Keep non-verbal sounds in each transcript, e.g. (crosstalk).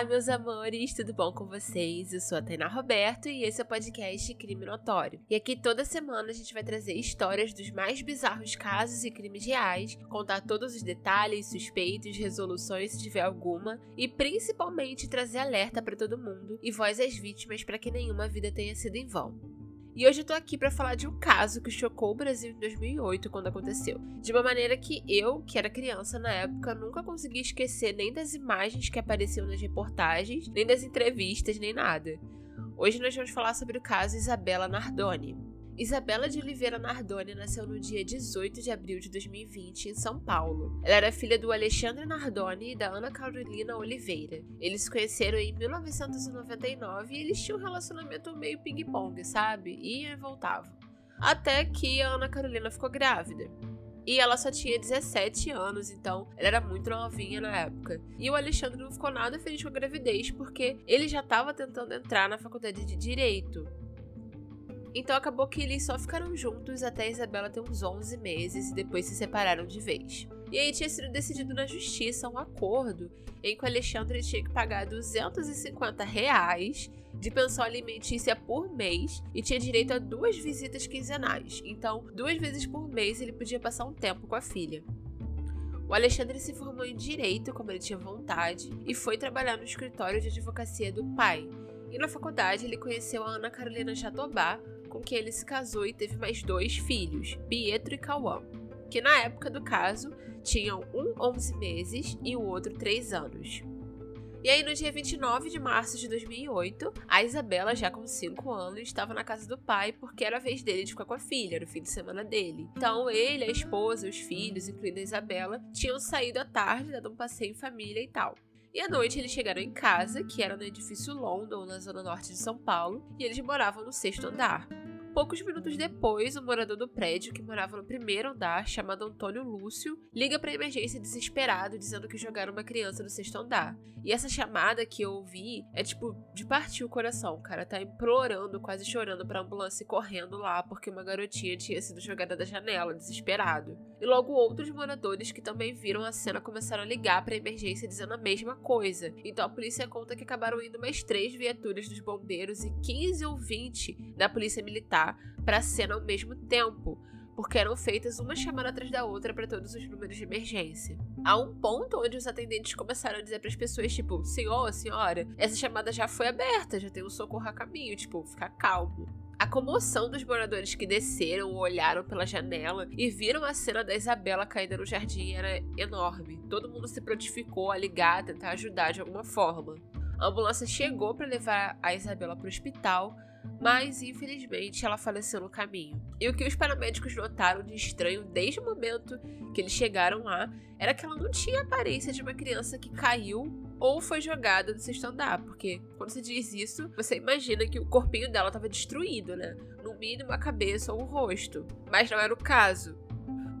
Olá, meus amores, tudo bom com vocês? Eu sou a Tainá Roberto e esse é o podcast Crime Notório. E aqui toda semana a gente vai trazer histórias dos mais bizarros casos e crimes reais, contar todos os detalhes, suspeitos, resoluções se tiver alguma e principalmente trazer alerta para todo mundo e voz às vítimas para que nenhuma vida tenha sido em vão. E hoje eu tô aqui para falar de um caso que chocou o Brasil em 2008 quando aconteceu. De uma maneira que eu, que era criança na época, nunca consegui esquecer nem das imagens que apareciam nas reportagens, nem das entrevistas, nem nada. Hoje nós vamos falar sobre o caso Isabela Nardoni. Isabela de Oliveira Nardoni nasceu no dia 18 de abril de 2020 em São Paulo. Ela era filha do Alexandre Nardoni e da Ana Carolina Oliveira. Eles se conheceram em 1999 e eles tinham um relacionamento meio ping-pong, sabe? Iam e voltavam. Até que a Ana Carolina ficou grávida. E ela só tinha 17 anos, então ela era muito novinha na época. E o Alexandre não ficou nada feliz com a gravidez, porque ele já estava tentando entrar na faculdade de Direito. Então acabou que eles só ficaram juntos até Isabela ter uns 11 meses e depois se separaram de vez. E aí tinha sido decidido na justiça um acordo em que o Alexandre tinha que pagar 250 reais de pensão alimentícia por mês e tinha direito a duas visitas quinzenais. Então, duas vezes por mês ele podia passar um tempo com a filha. O Alexandre se formou em direito, como ele tinha vontade, e foi trabalhar no escritório de advocacia do pai. E na faculdade ele conheceu a Ana Carolina Jatobá, com quem ele se casou e teve mais dois filhos, Pietro e Cauã, que na época do caso tinham um 11 meses e o outro 3 anos. E aí, no dia 29 de março de 2008, a Isabela, já com 5 anos, estava na casa do pai porque era a vez dele de ficar com a filha, o fim de semana dele. Então, ele, a esposa, os filhos, incluindo a Isabela, tinham saído à tarde, dado um passeio em família e tal. E à noite eles chegaram em casa, que era no edifício London, na zona norte de São Paulo, e eles moravam no sexto andar. Poucos minutos depois, o morador do prédio, que morava no primeiro andar, chamado Antônio Lúcio, liga para emergência desesperado, dizendo que jogaram uma criança no sexto andar. E essa chamada que eu ouvi é tipo de partir o coração. O cara tá implorando, quase chorando pra ambulância e correndo lá porque uma garotinha tinha sido jogada da janela, desesperado. E logo outros moradores que também viram a cena começaram a ligar para emergência dizendo a mesma coisa. Então a polícia conta que acabaram indo mais três viaturas dos bombeiros e 15 ou 20 da polícia militar para a cena ao mesmo tempo, porque eram feitas uma chamada atrás da outra para todos os números de emergência. Há um ponto onde os atendentes começaram a dizer para as pessoas, tipo, senhor, senhora, essa chamada já foi aberta, já tem um socorro a caminho, tipo, ficar calmo. A comoção dos moradores que desceram, olharam pela janela e viram a cena da Isabela caída no jardim era enorme. Todo mundo se prontificou a ligar, tentar ajudar de alguma forma. A ambulância chegou para levar a Isabela para o hospital, mas infelizmente ela faleceu no caminho. E o que os paramédicos notaram de estranho desde o momento que eles chegaram lá era que ela não tinha a aparência de uma criança que caiu ou foi jogada do sexto andar, porque quando você diz isso, você imagina que o corpinho dela estava destruído, né? No mínimo a cabeça ou o rosto. Mas não era o caso.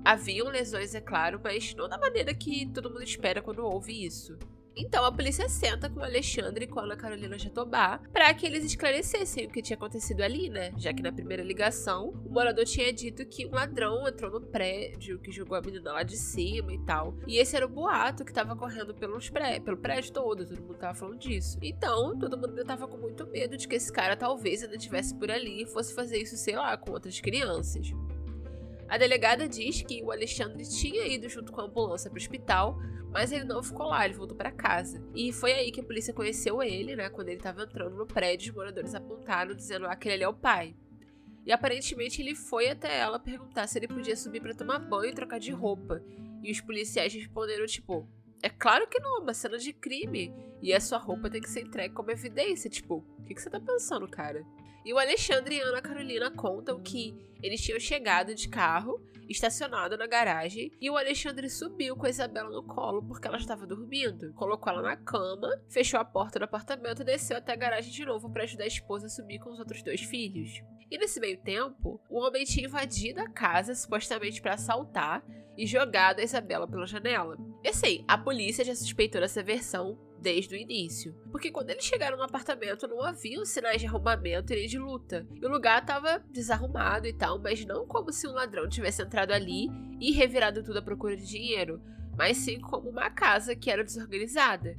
Haviam lesões, é claro, mas não da maneira que todo mundo espera quando ouve isso. Então a polícia senta com o Alexandre e com a Ana Carolina Jatobá para que eles esclarecessem o que tinha acontecido ali, né? Já que na primeira ligação o morador tinha dito que um ladrão entrou no prédio, que jogou a menina lá de cima e tal. E esse era o boato que tava correndo pelos pré pelo prédio todo, todo mundo tava falando disso. Então todo mundo ainda tava com muito medo de que esse cara talvez ainda estivesse por ali e fosse fazer isso, sei lá, com outras crianças. A delegada diz que o Alexandre tinha ido junto com a ambulância para o hospital, mas ele não ficou lá, ele voltou para casa. E foi aí que a polícia conheceu ele, né? Quando ele estava entrando no prédio, os moradores apontaram dizendo que aquele ali é o pai. E aparentemente ele foi até ela perguntar se ele podia subir para tomar banho e trocar de roupa. E os policiais responderam tipo: "É claro que não, é uma cena de crime e a sua roupa tem que ser entregue como evidência, tipo, o que, que você tá pensando, cara?" E o Alexandre e a Ana Carolina contam que eles tinham chegado de carro, estacionado na garagem, e o Alexandre subiu com a Isabela no colo porque ela estava dormindo. Colocou ela na cama, fechou a porta do apartamento e desceu até a garagem de novo para ajudar a esposa a subir com os outros dois filhos. E nesse meio tempo, o homem tinha invadido a casa supostamente para assaltar e jogado a Isabela pela janela. E assim, a polícia já suspeitou dessa versão desde o início. Porque quando eles chegaram no apartamento não haviam sinais de arrombamento e nem de luta. E o lugar estava desarrumado e tal, mas não como se um ladrão tivesse entrado ali e revirado tudo à procura de dinheiro, mas sim como uma casa que era desorganizada.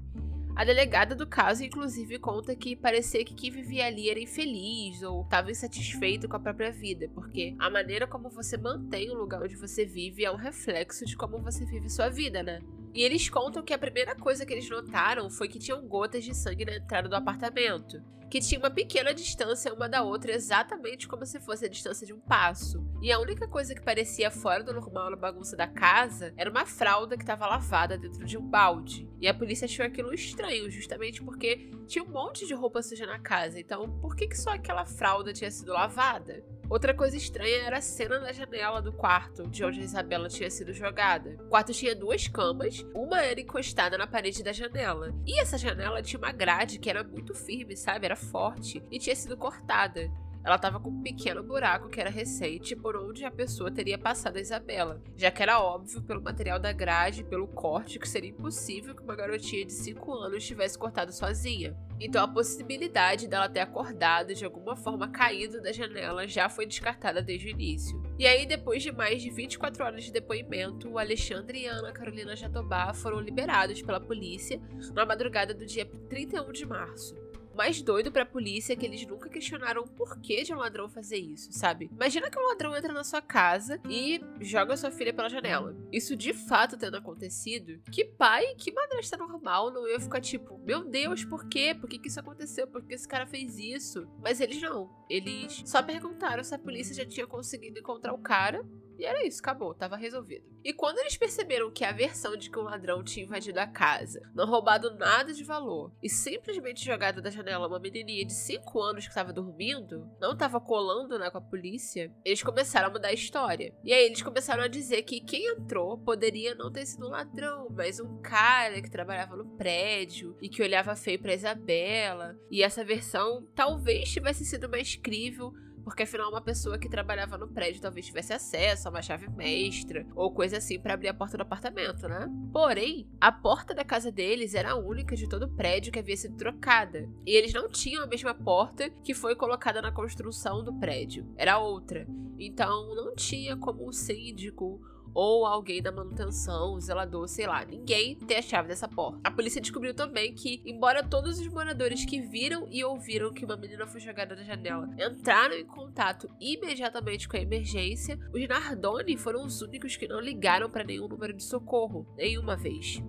A delegada do caso, inclusive, conta que parecia que quem vivia ali era infeliz ou estava insatisfeito com a própria vida, porque a maneira como você mantém o lugar onde você vive é um reflexo de como você vive sua vida, né? E eles contam que a primeira coisa que eles notaram foi que tinham gotas de sangue na entrada do apartamento, que tinha uma pequena distância uma da outra, exatamente como se fosse a distância de um passo. E a única coisa que parecia fora do normal na bagunça da casa era uma fralda que estava lavada dentro de um balde. E a polícia achou aquilo estranho, justamente porque tinha um monte de roupa suja na casa. Então, por que, que só aquela fralda tinha sido lavada? Outra coisa estranha era a cena na janela do quarto, de onde a Isabela tinha sido jogada. O quarto tinha duas camas, uma era encostada na parede da janela. E essa janela tinha uma grade que era muito firme, sabe? Era forte e tinha sido cortada. Ela estava com um pequeno buraco que era recente por onde a pessoa teria passado a Isabela, já que era óbvio pelo material da grade e pelo corte que seria impossível que uma garotinha de 5 anos tivesse cortado sozinha. Então a possibilidade dela ter acordado de alguma forma caído da janela já foi descartada desde o início. E aí, depois de mais de 24 horas de depoimento, o Alexandre e a Ana Carolina Jatobá foram liberados pela polícia na madrugada do dia 31 de março mais doido pra polícia é que eles nunca questionaram o porquê de um ladrão fazer isso, sabe? Imagina que um ladrão entra na sua casa e joga sua filha pela janela. Isso de fato tendo acontecido, que pai, que madrasta normal não ia ficar tipo, meu Deus, por quê? Por que, que isso aconteceu? Por que esse cara fez isso? Mas eles não. Eles só perguntaram se a polícia já tinha conseguido encontrar o cara e era isso, acabou, tava resolvido. E quando eles perceberam que a versão de que um ladrão tinha invadido a casa, não roubado nada de valor e simplesmente jogado da janela uma menininha de 5 anos que estava dormindo, não estava colando né, com a polícia, eles começaram a mudar a história. E aí eles começaram a dizer que quem entrou poderia não ter sido um ladrão, mas um cara que trabalhava no prédio e que olhava feio pra Isabela. E essa versão talvez tivesse sido mais crível porque afinal uma pessoa que trabalhava no prédio talvez tivesse acesso a uma chave mestra ou coisa assim para abrir a porta do apartamento, né? Porém, a porta da casa deles era a única de todo o prédio que havia sido trocada, e eles não tinham a mesma porta que foi colocada na construção do prédio, era outra. Então não tinha como o síndico ou alguém da manutenção, o zelador, sei lá, ninguém tem a chave dessa porta. A polícia descobriu também que, embora todos os moradores que viram e ouviram que uma menina foi jogada da janela entraram em contato imediatamente com a emergência, os Nardoni foram os únicos que não ligaram para nenhum número de socorro, nenhuma vez.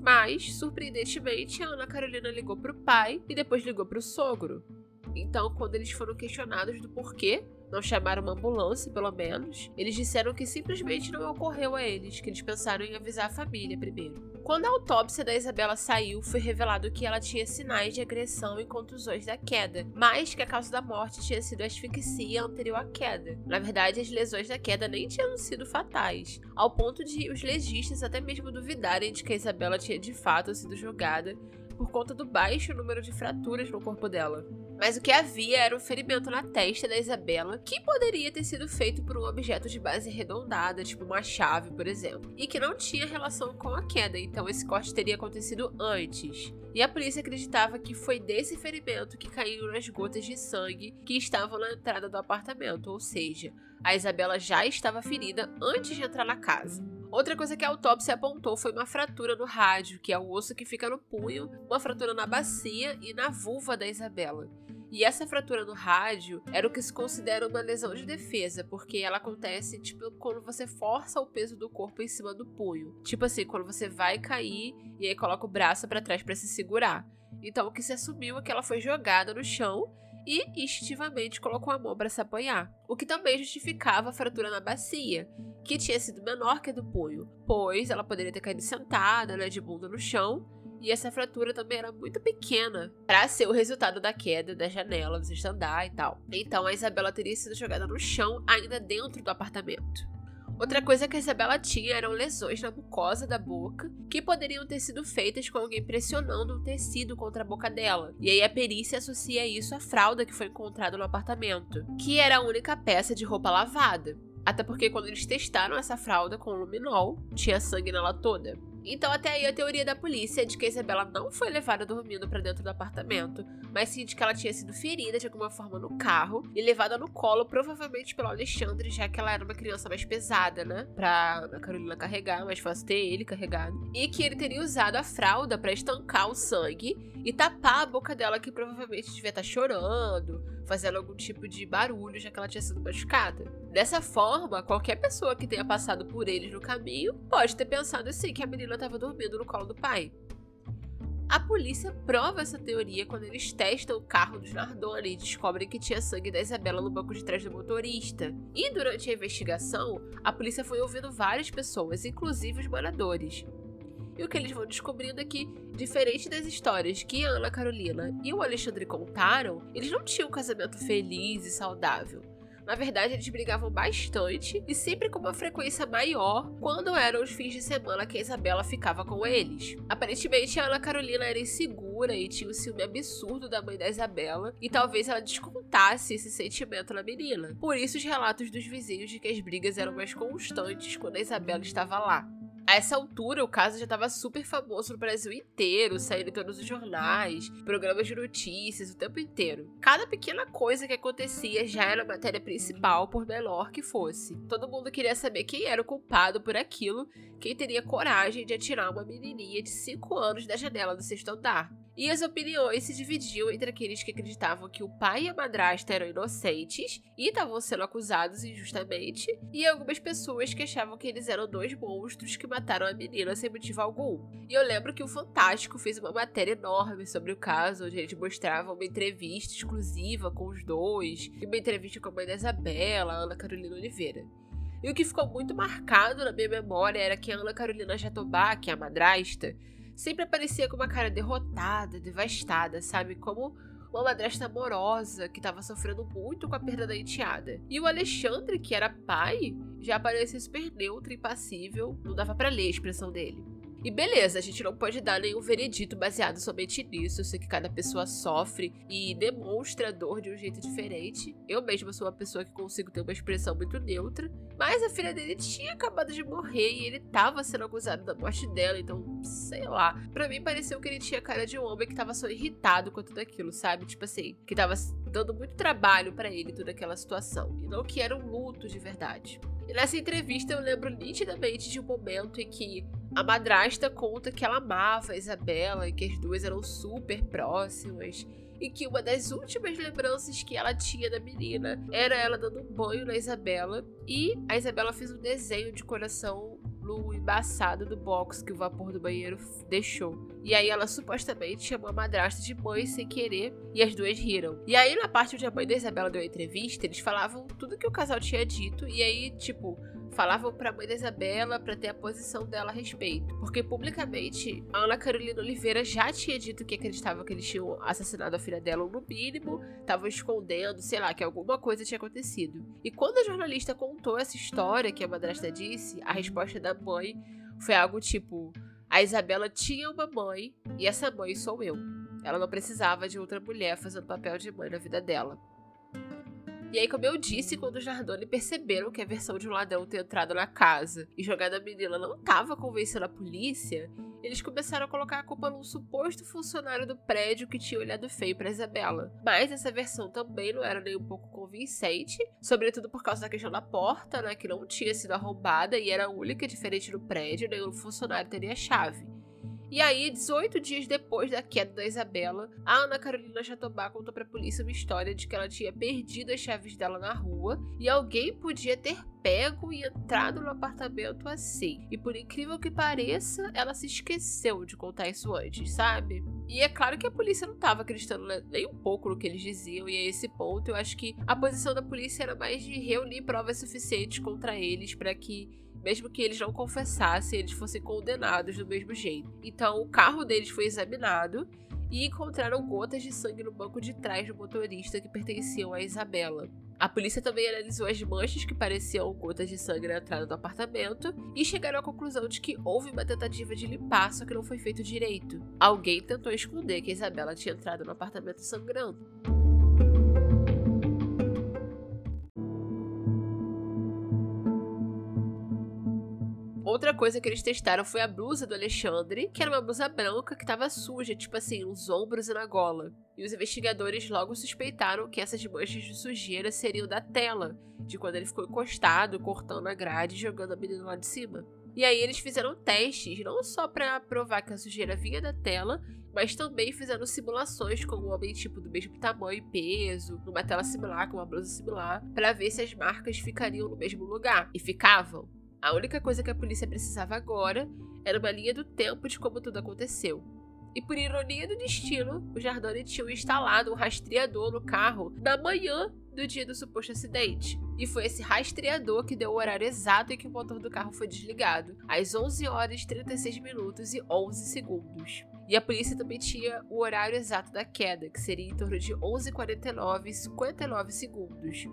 Mas, surpreendentemente, a Ana Carolina ligou para o pai e depois ligou para o sogro. Então, quando eles foram questionados do porquê não chamaram uma ambulância, pelo menos, eles disseram que simplesmente não ocorreu a eles, que eles pensaram em avisar a família primeiro. Quando a autópsia da Isabela saiu, foi revelado que ela tinha sinais de agressão e contusões da queda, mas que a causa da morte tinha sido asfixia anterior à queda. Na verdade, as lesões da queda nem tinham sido fatais, ao ponto de os legistas até mesmo duvidarem de que a Isabela tinha de fato sido jogada por conta do baixo número de fraturas no corpo dela. Mas o que havia era um ferimento na testa da Isabela, que poderia ter sido feito por um objeto de base arredondada, tipo uma chave, por exemplo, e que não tinha relação com a queda, então esse corte teria acontecido antes. E a polícia acreditava que foi desse ferimento que caíram as gotas de sangue que estavam na entrada do apartamento, ou seja, a Isabela já estava ferida antes de entrar na casa. Outra coisa que a autópsia apontou foi uma fratura no rádio, que é o osso que fica no punho, uma fratura na bacia e na vulva da Isabela. E essa fratura no rádio era o que se considera uma lesão de defesa, porque ela acontece tipo quando você força o peso do corpo em cima do punho. Tipo assim, quando você vai cair e aí coloca o braço para trás para se segurar. Então o que se assumiu é que ela foi jogada no chão e instintivamente colocou a mão para se apoiar, o que também justificava a fratura na bacia, que tinha sido menor que a do punho, pois ela poderia ter caído sentada, né, de bunda no chão, e essa fratura também era muito pequena para ser o resultado da queda da janela, você andar e tal. Então a Isabela teria sido jogada no chão ainda dentro do apartamento. Outra coisa que a Isabela tinha eram lesões na mucosa da boca que poderiam ter sido feitas com alguém pressionando um tecido contra a boca dela. E aí a perícia associa isso à fralda que foi encontrada no apartamento, que era a única peça de roupa lavada. Até porque quando eles testaram essa fralda com luminol, tinha sangue nela toda. Então, até aí, a teoria da polícia é de que a Isabela não foi levada dormindo para dentro do apartamento, mas sim de que ela tinha sido ferida de alguma forma no carro e levada no colo, provavelmente pelo Alexandre, já que ela era uma criança mais pesada, né? Pra a Carolina carregar, mais fácil ter ele carregado. E que ele teria usado a fralda para estancar o sangue e tapar a boca dela, que provavelmente devia estar tá chorando, fazendo algum tipo de barulho, já que ela tinha sido machucada. Dessa forma, qualquer pessoa que tenha passado por eles no caminho pode ter pensado assim que a menina estava dormindo no colo do pai. A polícia prova essa teoria quando eles testam o carro dos Nardoni e descobrem que tinha sangue da Isabela no banco de trás do motorista. E durante a investigação, a polícia foi ouvindo várias pessoas, inclusive os moradores. E o que eles vão descobrindo é que, diferente das histórias que a Ana Carolina e o Alexandre contaram, eles não tinham um casamento feliz e saudável. Na verdade, eles brigavam bastante e sempre com uma frequência maior quando eram os fins de semana que a Isabela ficava com eles. Aparentemente, a Ana Carolina era insegura e tinha um ciúme absurdo da mãe da Isabela, e talvez ela descontasse esse sentimento na menina. Por isso, os relatos dos vizinhos de que as brigas eram mais constantes quando a Isabela estava lá. A essa altura, o caso já estava super famoso no Brasil inteiro, saindo em todos os jornais, programas de notícias, o tempo inteiro. Cada pequena coisa que acontecia já era matéria principal, por menor que fosse. Todo mundo queria saber quem era o culpado por aquilo, quem teria coragem de atirar uma menininha de 5 anos da janela do sexto andar. E as opiniões se dividiam entre aqueles que acreditavam que o pai e a madrasta eram inocentes e estavam sendo acusados injustamente, e algumas pessoas que achavam que eles eram dois monstros que mataram a menina sem motivo algum. E eu lembro que o Fantástico fez uma matéria enorme sobre o caso, onde eles mostravam uma entrevista exclusiva com os dois, e uma entrevista com a mãe da Isabela, Ana Carolina Oliveira. E o que ficou muito marcado na minha memória era que a Ana Carolina Jatobá, que é a madrasta, sempre aparecia com uma cara derrotada, devastada, sabe? Como uma madrasta amorosa que estava sofrendo muito com a perda da enteada. E o Alexandre, que era pai, já aparecia super neutro e passível, não dava para ler a expressão dele. E beleza, a gente não pode dar nenhum veredito baseado somente nisso. Eu sei que cada pessoa sofre e demonstra dor de um jeito diferente. Eu mesma sou uma pessoa que consigo ter uma expressão muito neutra. Mas a filha dele tinha acabado de morrer e ele tava sendo acusado da morte dela, então, sei lá. Pra mim pareceu que ele tinha cara de um homem que tava só irritado com tudo aquilo, sabe? Tipo assim, que tava dando muito trabalho para ele toda aquela situação. E não que era um luto de verdade. E nessa entrevista eu lembro nitidamente de um momento em que a madrasta conta que ela amava a Isabela e que as duas eram super próximas. E que uma das últimas lembranças que ela tinha da menina era ela dando um banho na Isabela. E a Isabela fez um desenho de coração no embaçado do box que o vapor do banheiro deixou. E aí ela supostamente chamou a madrasta de mãe sem querer e as duas riram. E aí na parte onde a mãe da Isabela deu a entrevista, eles falavam tudo que o casal tinha dito e aí, tipo, falavam pra mãe da Isabela para ter a posição dela a respeito. Porque publicamente a Ana Carolina Oliveira já tinha dito que acreditava que eles tinham assassinado a filha dela, ou no mínimo, estavam escondendo, sei lá, que alguma coisa tinha acontecido. E quando a jornalista contou essa história que a madrasta disse, a resposta da mãe foi algo tipo: a Isabela tinha uma mãe e essa mãe sou eu. Ela não precisava de outra mulher fazendo papel de mãe na vida dela. E aí, como eu disse, quando os Nardoni perceberam que a versão de um ladrão ter entrado na casa e jogado a menina não estava convencendo a polícia, eles começaram a colocar a culpa num suposto funcionário do prédio que tinha olhado feio para Isabela. Mas essa versão também não era nem um pouco convincente, sobretudo por causa da questão da porta, né, que não tinha sido arrombada e era única diferente no prédio, nenhum funcionário teria chave. E aí, 18 dias depois da queda da Isabela, a Ana Carolina Jatobá contou pra polícia uma história de que ela tinha perdido as chaves dela na rua e alguém podia ter pego e entrado no apartamento assim. E por incrível que pareça, ela se esqueceu de contar isso antes, sabe? E é claro que a polícia não estava acreditando nem um pouco no que eles diziam, e a esse ponto eu acho que a posição da polícia era mais de reunir provas suficientes contra eles para que mesmo que eles não confessassem, eles fossem condenados do mesmo jeito. Então, o carro deles foi examinado e encontraram gotas de sangue no banco de trás do motorista que pertenciam a Isabela. A polícia também analisou as manchas que pareciam gotas de sangue na entrada do apartamento e chegaram à conclusão de que houve uma tentativa de limpar, só que não foi feito direito. Alguém tentou esconder que a Isabela tinha entrado no apartamento sangrando. Outra coisa que eles testaram foi a blusa do Alexandre, que era uma blusa branca que estava suja, tipo assim, nos ombros e na gola. E os investigadores logo suspeitaram que essas manchas de sujeira seriam da tela, de quando ele ficou encostado, cortando a grade e jogando a menina lá de cima. E aí eles fizeram testes, não só para provar que a sujeira vinha da tela, mas também fizeram simulações com um homem tipo do mesmo tamanho e peso, numa tela similar, com uma blusa similar, para ver se as marcas ficariam no mesmo lugar. E ficavam. A única coisa que a polícia precisava agora era uma linha do tempo de como tudo aconteceu. E por ironia do destino, o Jardone tinha instalado um rastreador no carro na manhã do dia do suposto acidente. E foi esse rastreador que deu o horário exato em que o motor do carro foi desligado, às 11 horas 36 minutos e 11 segundos. E a polícia também tinha o horário exato da queda, que seria em torno de 11h49 e 59 segundos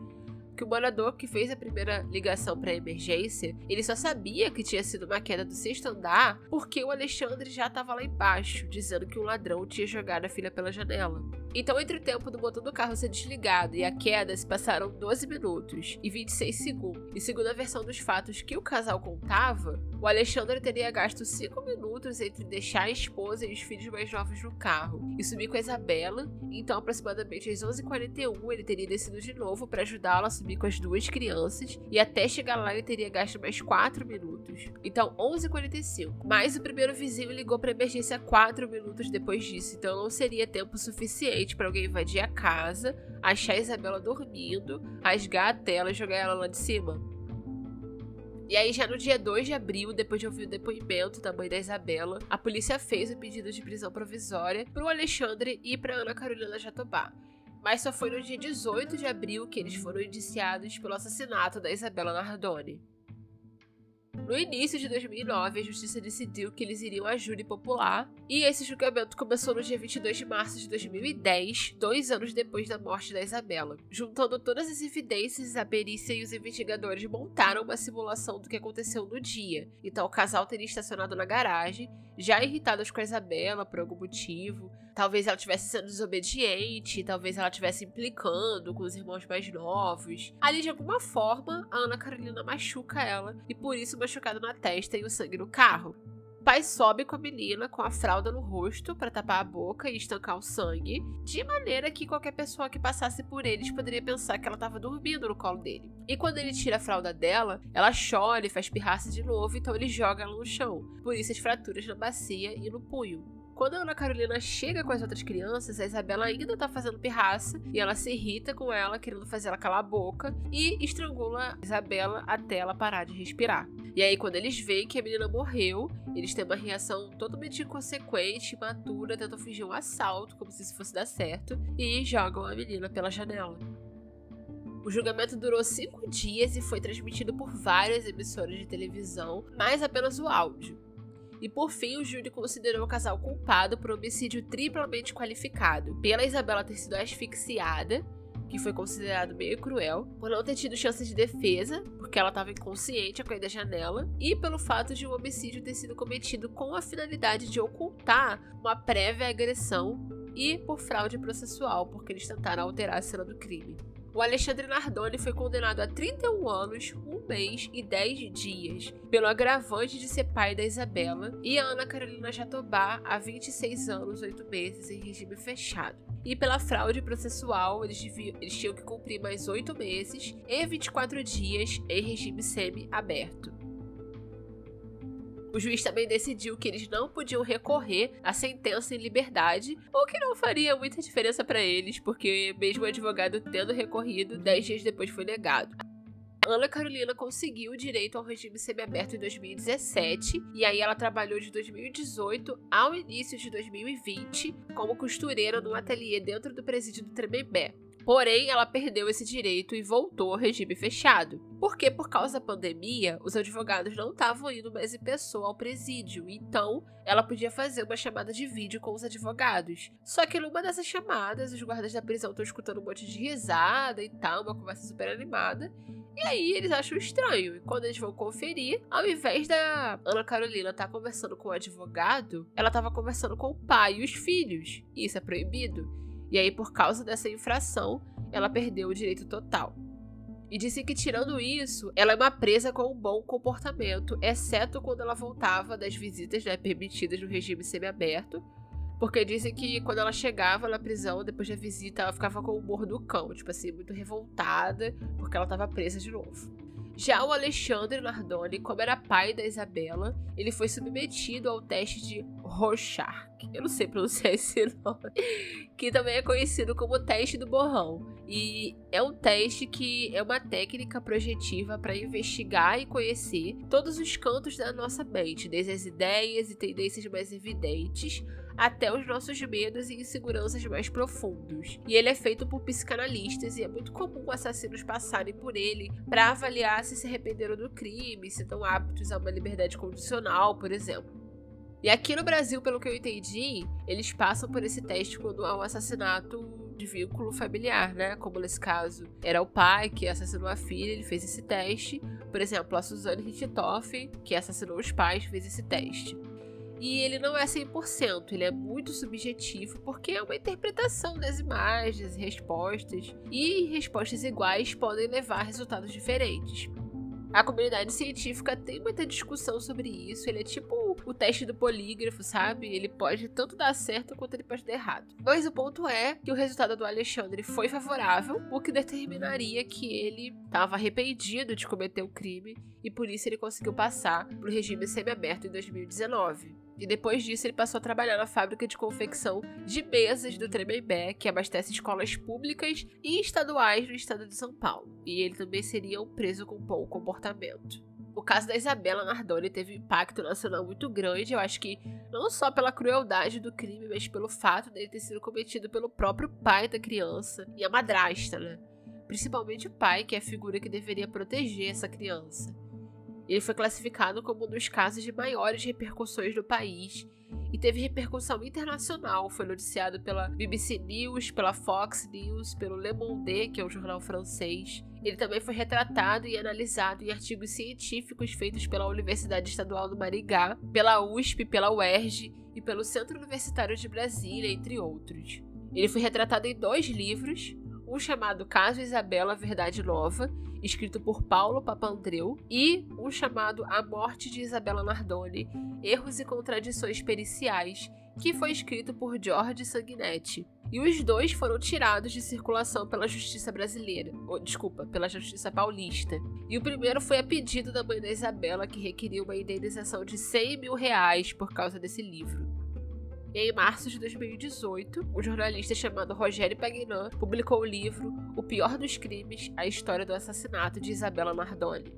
que o morador que fez a primeira ligação para a emergência, ele só sabia que tinha sido uma queda do sexto andar porque o Alexandre já estava lá embaixo, dizendo que um ladrão tinha jogado a filha pela janela. Então, entre o tempo do motor do carro ser desligado e a queda, se passaram 12 minutos e 26 segundos. E segundo a versão dos fatos que o casal contava, o Alexandre teria gasto 5 minutos entre deixar a esposa e os filhos mais novos no carro e subir com a Isabela. Então, aproximadamente às 11h41, ele teria descido de novo para ajudá-la a subir com as duas crianças. E até chegar lá, ele teria gasto mais 4 minutos. Então, 11h45. Mas o primeiro vizinho ligou para emergência 4 minutos depois disso. Então, não seria tempo suficiente para alguém invadir a casa, achar a Isabela dormindo, rasgar a tela e jogar ela lá de cima. E aí, já no dia 2 de abril, depois de ouvir o depoimento da mãe da Isabela, a polícia fez o pedido de prisão provisória para o Alexandre e para Ana Carolina Jatobá. Mas só foi no dia 18 de abril que eles foram indiciados pelo assassinato da Isabela Nardoni. No início de 2009, a justiça decidiu que eles iriam à júri popular, e esse julgamento começou no dia 22 de março de 2010, dois anos depois da morte da Isabela. Juntando todas as evidências, a perícia e os investigadores montaram uma simulação do que aconteceu no dia. Então, o casal teria estacionado na garagem, já irritados com a Isabela por algum motivo. Talvez ela estivesse sendo desobediente, talvez ela estivesse implicando com os irmãos mais novos. Ali, de alguma forma, a Ana Carolina machuca ela e por isso machucado na testa e o sangue no carro. O pai sobe com a menina com a fralda no rosto para tapar a boca e estancar o sangue, de maneira que qualquer pessoa que passasse por eles poderia pensar que ela estava dormindo no colo dele. E quando ele tira a fralda dela, ela chora e faz pirraça de novo, então ele joga ela no chão. Por isso as fraturas na bacia e no punho. Quando a Ana Carolina chega com as outras crianças, a Isabela ainda tá fazendo pirraça e ela se irrita com ela, querendo fazer ela calar a boca e estrangula a Isabela até ela parar de respirar. E aí, quando eles veem que a menina morreu, eles têm uma reação totalmente inconsequente, imatura, tentam fingir um assalto, como se isso fosse dar certo, e jogam a menina pela janela. O julgamento durou cinco dias e foi transmitido por várias emissoras de televisão, mas apenas o áudio. E por fim, o júri considerou o casal culpado por homicídio triplamente qualificado, pela Isabela ter sido asfixiada, que foi considerado meio cruel, por não ter tido chance de defesa, porque ela estava inconsciente ao cair da janela, e pelo fato de o um homicídio ter sido cometido com a finalidade de ocultar uma prévia agressão e por fraude processual, porque eles tentaram alterar a cena do crime. O Alexandre Nardoni foi condenado a 31 anos, um mês e 10 dias, pelo agravante de ser pai da Isabela, e a Ana Carolina Jatobá a 26 anos, 8 meses em regime fechado. E pela fraude processual, eles, deviam, eles tinham que cumprir mais 8 meses e 24 dias em regime semi-aberto. O juiz também decidiu que eles não podiam recorrer à sentença em liberdade, o que não faria muita diferença para eles, porque mesmo o advogado tendo recorrido, dez dias depois foi negado. Ana Carolina conseguiu o direito ao regime semiaberto em 2017 e aí ela trabalhou de 2018 ao início de 2020 como costureira num ateliê dentro do presídio do Tremembé. Porém, ela perdeu esse direito e voltou ao regime fechado. Porque, por causa da pandemia, os advogados não estavam indo mais em pessoa ao presídio, então ela podia fazer uma chamada de vídeo com os advogados. Só que numa dessas chamadas, os guardas da prisão estão escutando um monte de risada e tal, uma conversa super animada. E aí eles acham estranho. E quando eles vão conferir, ao invés da Ana Carolina estar tá conversando com o advogado, ela estava conversando com o pai e os filhos. E isso é proibido. E aí, por causa dessa infração, ela perdeu o direito total. E disse que, tirando isso, ela é uma presa com um bom comportamento, exceto quando ela voltava das visitas né, permitidas no regime semiaberto, porque dizem que quando ela chegava na prisão, depois da visita, ela ficava com o humor do cão, tipo assim, muito revoltada, porque ela estava presa de novo. Já o Alexandre Nardoni, como era pai da Isabela, ele foi submetido ao teste de Rorschach. Eu não sei pronunciar (laughs) esse nome. Que também é conhecido como teste do borrão. E é um teste que é uma técnica projetiva para investigar e conhecer todos os cantos da nossa mente, desde as ideias e tendências mais evidentes até os nossos medos e inseguranças mais profundos. E ele é feito por psicanalistas e é muito comum assassinos passarem por ele para avaliar se se arrependeram do crime, se estão aptos a uma liberdade condicional, por exemplo. E aqui no Brasil, pelo que eu entendi, eles passam por esse teste quando há um assassinato de vínculo familiar, né? Como nesse caso era o pai que assassinou a filha, ele fez esse teste. Por exemplo, a Suzane Richthofen, que assassinou os pais, fez esse teste. E ele não é 100%, ele é muito subjetivo porque é uma interpretação das imagens e respostas, e respostas iguais podem levar a resultados diferentes. A comunidade científica tem muita discussão sobre isso. Ele é tipo o teste do polígrafo, sabe? Ele pode tanto dar certo quanto ele pode dar errado. Mas o ponto é que o resultado do Alexandre foi favorável, o que determinaria que ele estava arrependido de cometer o crime e por isso ele conseguiu passar para o regime semiaberto em 2019. E depois disso, ele passou a trabalhar na fábrica de confecção de mesas do Tremembé, que abastece escolas públicas e estaduais no estado de São Paulo. E ele também seria um preso com bom comportamento. O caso da Isabela Nardoni teve um impacto nacional muito grande, eu acho que não só pela crueldade do crime, mas pelo fato dele ter sido cometido pelo próprio pai da criança e a madrasta, né? Principalmente o pai, que é a figura que deveria proteger essa criança. Ele foi classificado como um dos casos de maiores repercussões no país e teve repercussão internacional. Foi noticiado pela BBC News, pela Fox News, pelo Le Monde, que é um jornal francês. Ele também foi retratado e analisado em artigos científicos feitos pela Universidade Estadual do Maringá, pela USP, pela UERJ e pelo Centro Universitário de Brasília, entre outros. Ele foi retratado em dois livros, um chamado Caso Isabela Verdade Nova, escrito por Paulo Papandreou, e um chamado A Morte de Isabela Nardoni, Erros e Contradições Periciais, que foi escrito por George Sanguinetti. E os dois foram tirados de circulação pela justiça brasileira, ou, desculpa, pela justiça paulista. E o primeiro foi a pedido da mãe da Isabela, que requeria uma indenização de 100 mil reais por causa desse livro. E em março de 2018, um jornalista chamado Rogério Pagnan publicou o livro O Pior dos Crimes A História do Assassinato de Isabela Nardoni.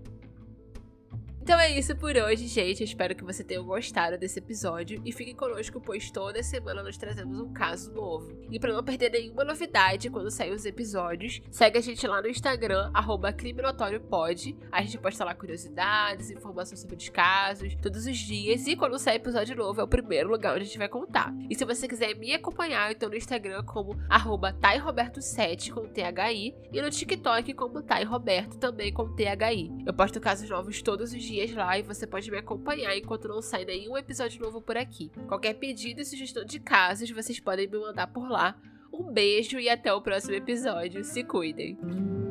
Então é isso por hoje, gente. Espero que você tenha gostado desse episódio e fiquem conosco, pois toda semana nós trazemos um caso novo. E para não perder nenhuma novidade quando sair os episódios, segue a gente lá no Instagram, criminotóriopod. A gente posta lá curiosidades, informações sobre os casos, todos os dias. E quando sair episódio novo, é o primeiro lugar onde a gente vai contar. E se você quiser me acompanhar, então no Instagram como tairoberto7 com THI e no TikTok como tairoberto também com THI. Eu posto casos novos todos os dias dias lá e você pode me acompanhar enquanto não sai nenhum episódio novo por aqui. Qualquer pedido e sugestão de casos vocês podem me mandar por lá. Um beijo e até o próximo episódio. Se cuidem!